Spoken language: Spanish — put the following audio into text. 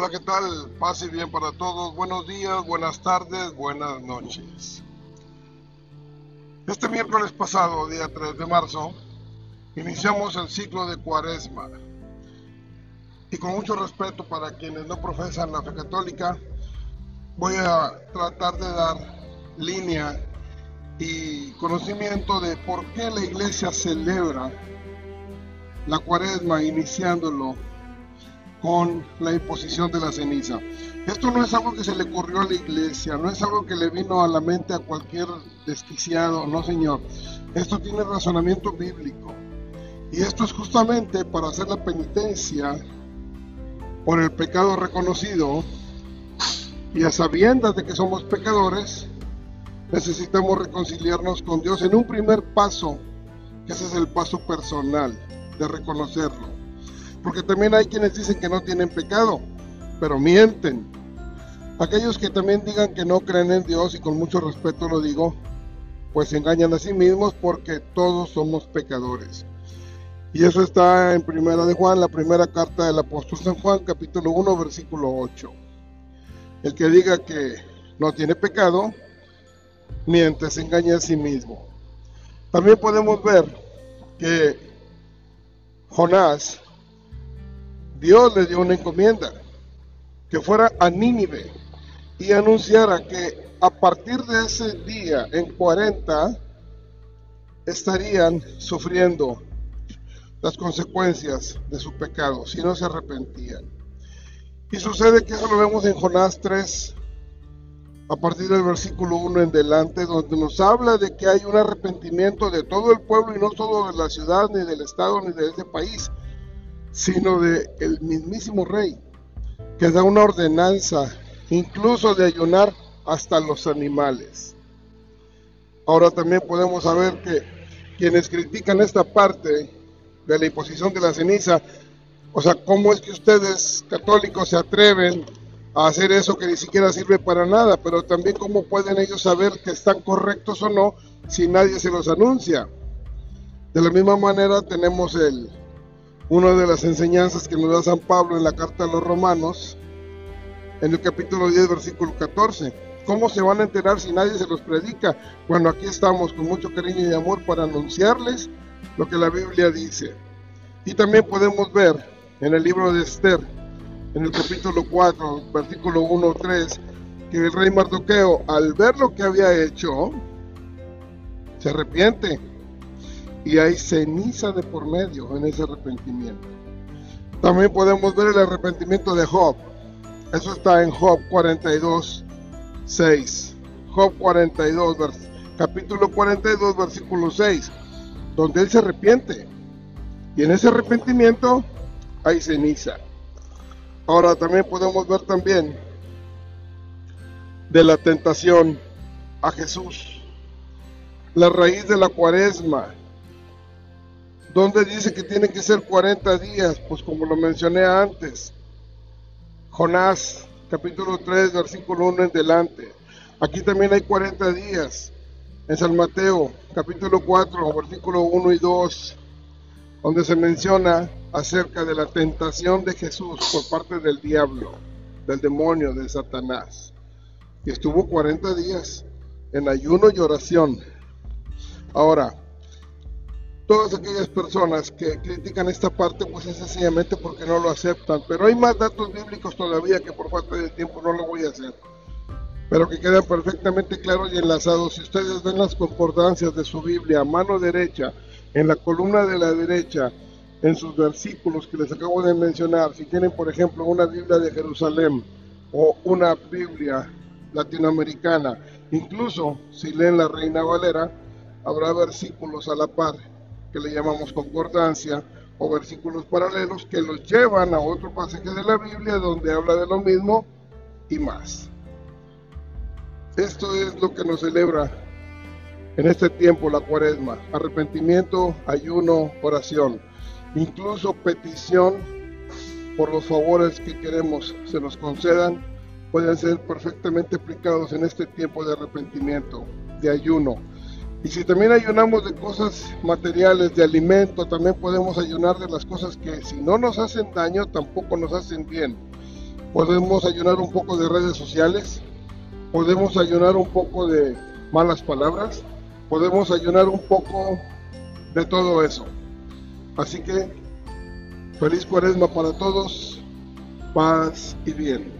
Hola, ¿qué tal? Paz y bien para todos. Buenos días, buenas tardes, buenas noches. Este miércoles pasado, día 3 de marzo, iniciamos el ciclo de Cuaresma. Y con mucho respeto para quienes no profesan la fe católica, voy a tratar de dar línea y conocimiento de por qué la iglesia celebra la Cuaresma iniciándolo con la imposición de la ceniza. Esto no es algo que se le ocurrió a la iglesia, no es algo que le vino a la mente a cualquier desquiciado, no señor. Esto tiene razonamiento bíblico. Y esto es justamente para hacer la penitencia por el pecado reconocido y a sabiendas de que somos pecadores, necesitamos reconciliarnos con Dios en un primer paso, que ese es el paso personal de reconocerlo. Porque también hay quienes dicen que no tienen pecado, pero mienten. Aquellos que también digan que no creen en Dios, y con mucho respeto lo digo, pues engañan a sí mismos porque todos somos pecadores. Y eso está en Primera de Juan, la primera carta del apóstol San Juan, capítulo 1, versículo 8. El que diga que no tiene pecado, miente, se engaña a sí mismo. También podemos ver que Jonás Dios le dio una encomienda, que fuera a Nínive y anunciara que a partir de ese día, en 40, estarían sufriendo las consecuencias de su pecado si no se arrepentían. Y sucede que eso lo vemos en Jonás 3, a partir del versículo 1 en delante, donde nos habla de que hay un arrepentimiento de todo el pueblo y no solo de la ciudad, ni del estado, ni de ese país, sino de el mismísimo rey, que da una ordenanza, incluso de ayunar hasta los animales. Ahora también podemos saber que quienes critican esta parte de la imposición de la ceniza, o sea, ¿cómo es que ustedes católicos se atreven a hacer eso que ni siquiera sirve para nada? Pero también cómo pueden ellos saber que están correctos o no si nadie se los anuncia. De la misma manera tenemos el, una de las enseñanzas que nos da San Pablo en la carta a los romanos, en el capítulo 10, versículo 14. ¿Cómo se van a enterar si nadie se los predica? Bueno, aquí estamos con mucho cariño y amor para anunciarles lo que la Biblia dice. Y también podemos ver en el libro de Esther, en el capítulo 4, versículo 1, 3, que el rey Mardoqueo, al ver lo que había hecho, se arrepiente y hay ceniza de por medio en ese arrepentimiento. También podemos ver el arrepentimiento de Job. Eso está en Job 42, 6. Job 42, capítulo 42, versículo 6, donde él se arrepiente. Y en ese arrepentimiento hay ceniza. Ahora también podemos ver también de la tentación a Jesús. La raíz de la cuaresma ¿Dónde dice que tiene que ser 40 días? Pues como lo mencioné antes. Jonás, capítulo 3, versículo 1 en delante. Aquí también hay 40 días. En San Mateo, capítulo 4, versículo 1 y 2, donde se menciona acerca de la tentación de Jesús por parte del diablo, del demonio, de Satanás. Y estuvo 40 días en ayuno y oración. Ahora, todas aquellas personas que critican esta parte, pues es sencillamente porque no lo aceptan. Pero hay más datos bíblicos todavía que por falta de tiempo no lo voy a hacer. Pero que quedan perfectamente claros y enlazados. Si ustedes ven las concordancias de su Biblia mano derecha, en la columna de la derecha, en sus versículos que les acabo de mencionar, si tienen por ejemplo una Biblia de Jerusalén o una Biblia latinoamericana, incluso si leen la Reina Valera, habrá versículos a la par que le llamamos concordancia, o versículos paralelos que los llevan a otro pasaje de la Biblia donde habla de lo mismo y más. Esto es lo que nos celebra en este tiempo la cuaresma. Arrepentimiento, ayuno, oración. Incluso petición por los favores que queremos se nos concedan pueden ser perfectamente aplicados en este tiempo de arrepentimiento, de ayuno, y si también ayunamos de cosas materiales, de alimento, también podemos ayunar de las cosas que si no nos hacen daño, tampoco nos hacen bien. podemos ayunar un poco de redes sociales, podemos ayunar un poco de malas palabras, podemos ayunar un poco de todo eso. Así que feliz cuaresma para todos, paz y bien.